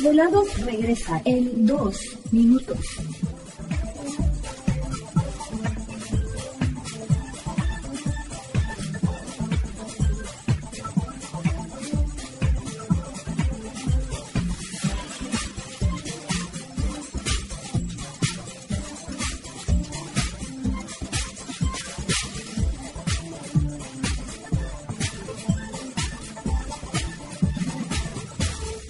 Desvelados regresa en dos minutos.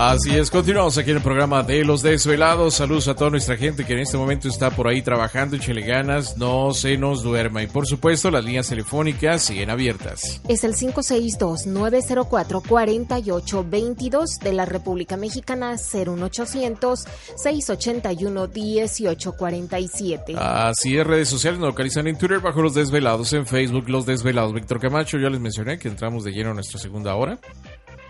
Así es, continuamos aquí en el programa de Los Desvelados. Saludos a toda nuestra gente que en este momento está por ahí trabajando, échele ganas, no se nos duerma. Y por supuesto, las líneas telefónicas siguen abiertas. Es el 562-904-4822 de la República Mexicana, 01800-681-1847. Así es, redes sociales nos localizan en Twitter bajo Los Desvelados, en Facebook Los Desvelados. Víctor Camacho, ya les mencioné que entramos de lleno a nuestra segunda hora.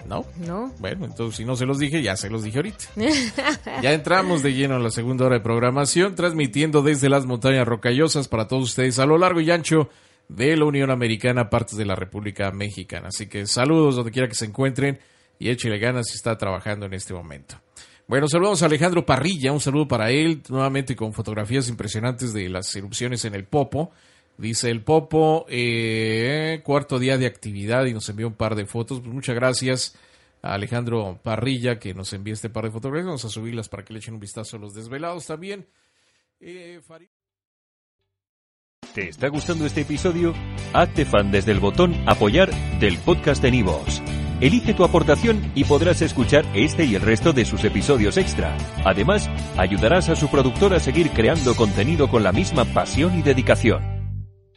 ¿No? No. Bueno, entonces si no se los dije, ya se los dije ahorita. ya entramos de lleno a la segunda hora de programación, transmitiendo desde las montañas rocallosas para todos ustedes a lo largo y ancho de la Unión Americana, partes de la República Mexicana. Así que saludos donde quiera que se encuentren y échele ganas si está trabajando en este momento. Bueno, saludamos a Alejandro Parrilla, un saludo para él, nuevamente con fotografías impresionantes de las erupciones en el Popo. Dice el Popo, eh, cuarto día de actividad y nos envió un par de fotos. Pues muchas gracias a Alejandro Parrilla que nos envía este par de fotografías. Vamos a subirlas para que le echen un vistazo a los desvelados también. Eh, ¿Te está gustando este episodio? Hazte fan desde el botón Apoyar del podcast de Nivos. Elige tu aportación y podrás escuchar este y el resto de sus episodios extra. Además, ayudarás a su productor a seguir creando contenido con la misma pasión y dedicación.